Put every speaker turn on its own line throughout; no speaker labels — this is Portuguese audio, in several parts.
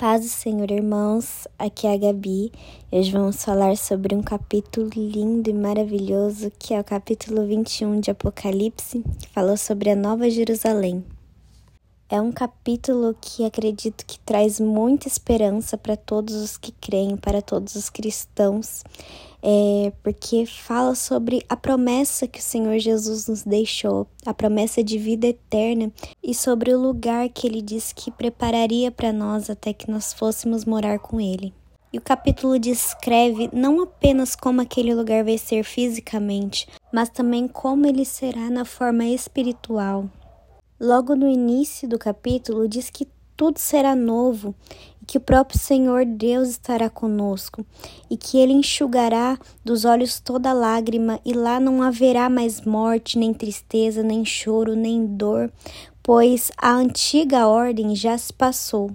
Paz do Senhor, irmãos. Aqui é a Gabi. Hoje vamos falar sobre um capítulo lindo e maravilhoso, que é o capítulo 21 de Apocalipse, que falou sobre a Nova Jerusalém. É um capítulo que acredito que traz muita esperança para todos os que creem, para todos os cristãos é, porque fala sobre a promessa que o Senhor Jesus nos deixou, a promessa de vida eterna e sobre o lugar que ele disse que prepararia para nós até que nós fôssemos morar com ele. E o capítulo descreve não apenas como aquele lugar vai ser fisicamente, mas também como ele será na forma espiritual. Logo no início do capítulo, diz que tudo será novo que o próprio Senhor Deus estará conosco e que ele enxugará dos olhos toda lágrima e lá não haverá mais morte, nem tristeza, nem choro, nem dor, pois a antiga ordem já se passou.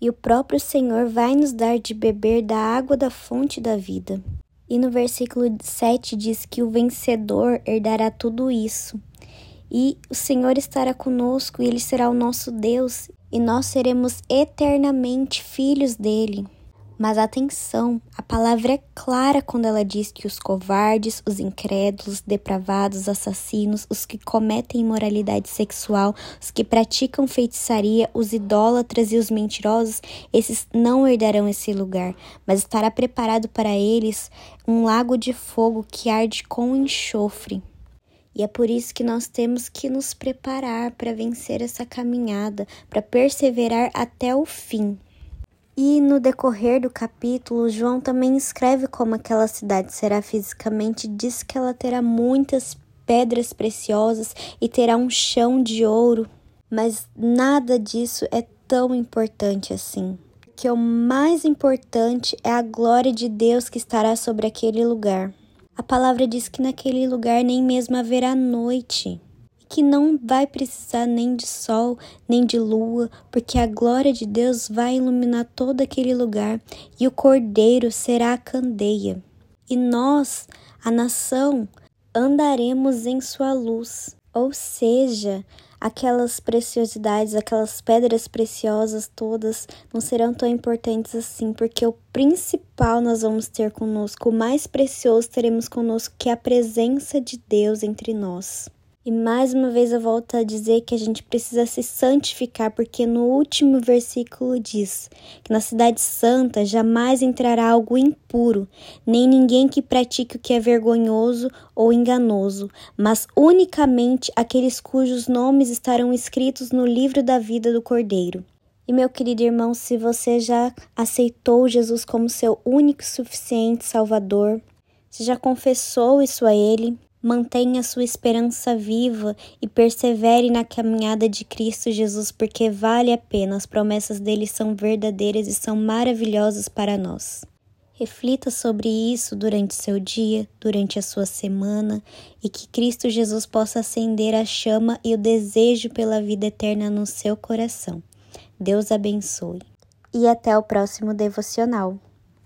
E o próprio Senhor vai nos dar de beber da água da fonte da vida. E no versículo 7 diz que o vencedor herdará tudo isso. E o Senhor estará conosco e ele será o nosso Deus e nós seremos eternamente filhos dele. Mas atenção, a palavra é clara quando ela diz que os covardes, os incrédulos, depravados, assassinos, os que cometem imoralidade sexual, os que praticam feitiçaria, os idólatras e os mentirosos, esses não herdarão esse lugar, mas estará preparado para eles um lago de fogo que arde com enxofre. E é por isso que nós temos que nos preparar para vencer essa caminhada, para perseverar até o fim. E no decorrer do capítulo, João também escreve como aquela cidade será fisicamente, diz que ela terá muitas pedras preciosas e terá um chão de ouro, mas nada disso é tão importante assim. Que o mais importante é a glória de Deus que estará sobre aquele lugar. A palavra diz que naquele lugar nem mesmo haverá noite, e que não vai precisar nem de sol, nem de lua, porque a glória de Deus vai iluminar todo aquele lugar e o Cordeiro será a candeia. E nós, a nação, andaremos em sua luz. Ou seja, aquelas preciosidades, aquelas pedras preciosas todas não serão tão importantes assim, porque o principal nós vamos ter conosco, o mais precioso teremos conosco, que é a presença de Deus entre nós. E mais uma vez eu volto a dizer que a gente precisa se santificar, porque no último versículo diz que na cidade santa jamais entrará algo impuro, nem ninguém que pratique o que é vergonhoso ou enganoso, mas unicamente aqueles cujos nomes estarão escritos no livro da vida do Cordeiro. E meu querido irmão, se você já aceitou Jesus como seu único e suficiente Salvador, se já confessou isso a Ele, Mantenha sua esperança viva e persevere na caminhada de Cristo Jesus, porque vale a pena. As promessas dele são verdadeiras e são maravilhosas para nós. Reflita sobre isso durante seu dia, durante a sua semana, e que Cristo Jesus possa acender a chama e o desejo pela vida eterna no seu coração. Deus abençoe. E até o próximo devocional.